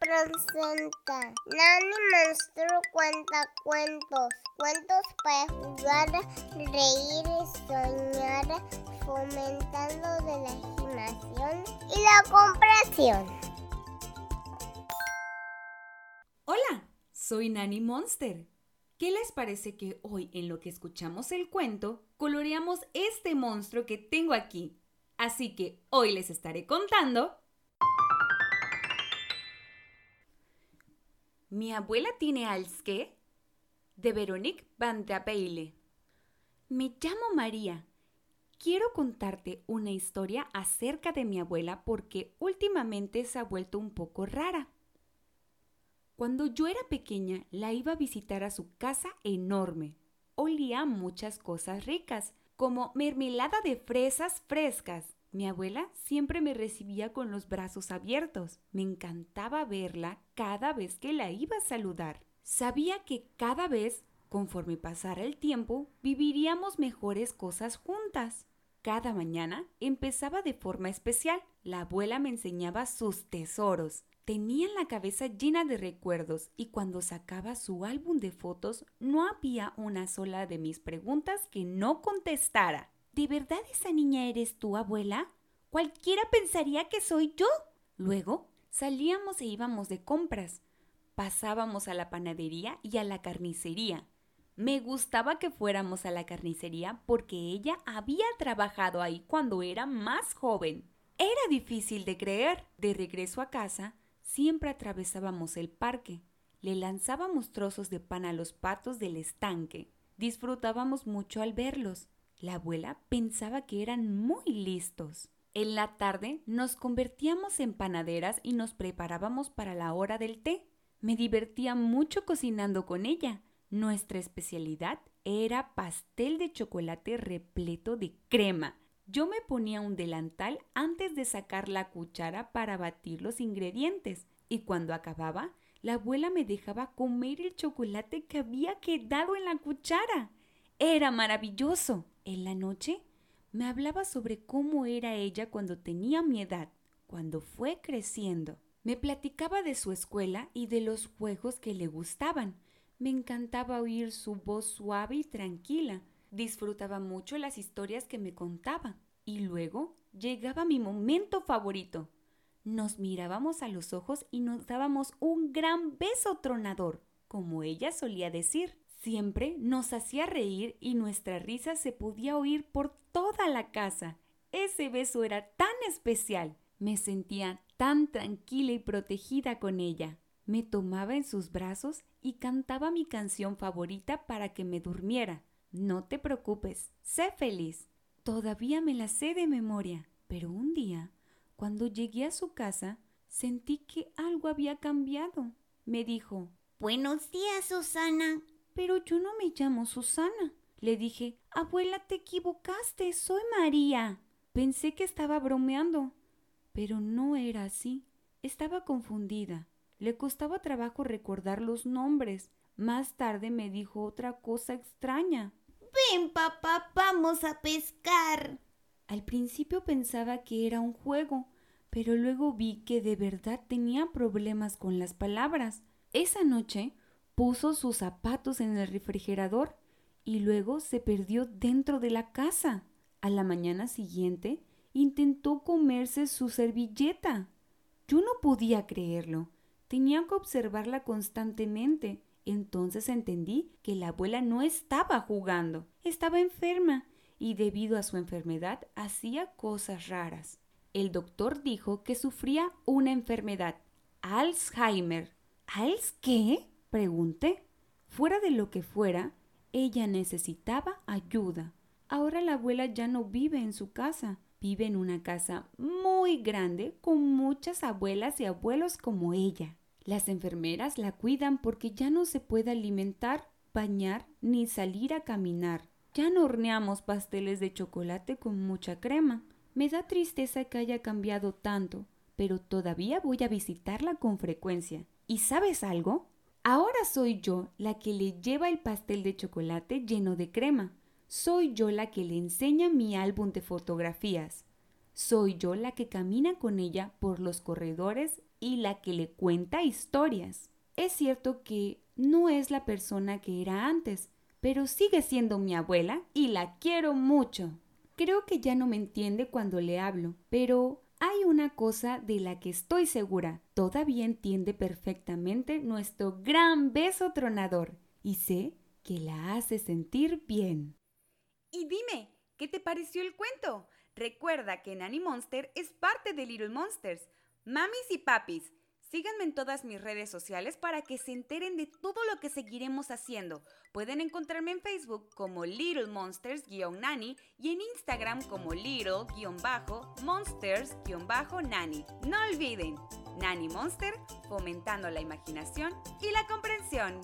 presenta. Nani Monstruo cuenta cuentos. Cuentos para jugar, reír soñar, fomentando la imaginación y la comprensión. Hola, soy Nani Monster. ¿Qué les parece que hoy en lo que escuchamos el cuento, coloreamos este monstruo que tengo aquí? Así que hoy les estaré contando Mi abuela tiene alzque de Veronique van der Beile. Me llamo María. Quiero contarte una historia acerca de mi abuela porque últimamente se ha vuelto un poco rara. Cuando yo era pequeña, la iba a visitar a su casa enorme. Olía muchas cosas ricas, como mermelada de fresas frescas, mi abuela siempre me recibía con los brazos abiertos. Me encantaba verla cada vez que la iba a saludar. Sabía que cada vez, conforme pasara el tiempo, viviríamos mejores cosas juntas. Cada mañana empezaba de forma especial. La abuela me enseñaba sus tesoros. Tenía la cabeza llena de recuerdos y cuando sacaba su álbum de fotos no había una sola de mis preguntas que no contestara. ¿De verdad esa niña eres tú, abuela? Cualquiera pensaría que soy yo. Luego salíamos e íbamos de compras. Pasábamos a la panadería y a la carnicería. Me gustaba que fuéramos a la carnicería porque ella había trabajado ahí cuando era más joven. Era difícil de creer. De regreso a casa, siempre atravesábamos el parque. Le lanzábamos trozos de pan a los patos del estanque. Disfrutábamos mucho al verlos. La abuela pensaba que eran muy listos. En la tarde nos convertíamos en panaderas y nos preparábamos para la hora del té. Me divertía mucho cocinando con ella. Nuestra especialidad era pastel de chocolate repleto de crema. Yo me ponía un delantal antes de sacar la cuchara para batir los ingredientes y cuando acababa, la abuela me dejaba comer el chocolate que había quedado en la cuchara. Era maravilloso. En la noche me hablaba sobre cómo era ella cuando tenía mi edad, cuando fue creciendo. Me platicaba de su escuela y de los juegos que le gustaban. Me encantaba oír su voz suave y tranquila. Disfrutaba mucho las historias que me contaba. Y luego llegaba mi momento favorito. Nos mirábamos a los ojos y nos dábamos un gran beso tronador, como ella solía decir. Siempre nos hacía reír y nuestra risa se podía oír por toda la casa. Ese beso era tan especial. Me sentía tan tranquila y protegida con ella. Me tomaba en sus brazos y cantaba mi canción favorita para que me durmiera. No te preocupes, sé feliz. Todavía me la sé de memoria, pero un día, cuando llegué a su casa, sentí que algo había cambiado. Me dijo, Buenos días, Susana. Pero yo no me llamo Susana. Le dije, abuela, te equivocaste, soy María. Pensé que estaba bromeando, pero no era así. Estaba confundida. Le costaba trabajo recordar los nombres. Más tarde me dijo otra cosa extraña. Ven, papá, vamos a pescar. Al principio pensaba que era un juego, pero luego vi que de verdad tenía problemas con las palabras. Esa noche puso sus zapatos en el refrigerador y luego se perdió dentro de la casa. A la mañana siguiente intentó comerse su servilleta. Yo no podía creerlo. Tenía que observarla constantemente. Entonces entendí que la abuela no estaba jugando, estaba enferma y debido a su enfermedad hacía cosas raras. El doctor dijo que sufría una enfermedad, Alzheimer. ¿Alz qué? Pregunté. Fuera de lo que fuera, ella necesitaba ayuda. Ahora la abuela ya no vive en su casa, vive en una casa muy grande con muchas abuelas y abuelos como ella. Las enfermeras la cuidan porque ya no se puede alimentar, bañar ni salir a caminar. Ya no horneamos pasteles de chocolate con mucha crema. Me da tristeza que haya cambiado tanto, pero todavía voy a visitarla con frecuencia. ¿Y sabes algo? Ahora soy yo la que le lleva el pastel de chocolate lleno de crema. Soy yo la que le enseña mi álbum de fotografías. Soy yo la que camina con ella por los corredores y la que le cuenta historias. Es cierto que no es la persona que era antes, pero sigue siendo mi abuela y la quiero mucho. Creo que ya no me entiende cuando le hablo, pero hay una cosa de la que estoy segura. Todavía entiende perfectamente nuestro gran beso tronador y sé que la hace sentir bien. Y dime, ¿qué te pareció el cuento? Recuerda que Nanny Monster es parte de Little Monsters. Mamis y papis, síganme en todas mis redes sociales para que se enteren de todo lo que seguiremos haciendo. Pueden encontrarme en Facebook como Little Monsters-Nanny y en Instagram como Little-Monsters-Nanny. No olviden, Nanny Monster fomentando la imaginación y la comprensión.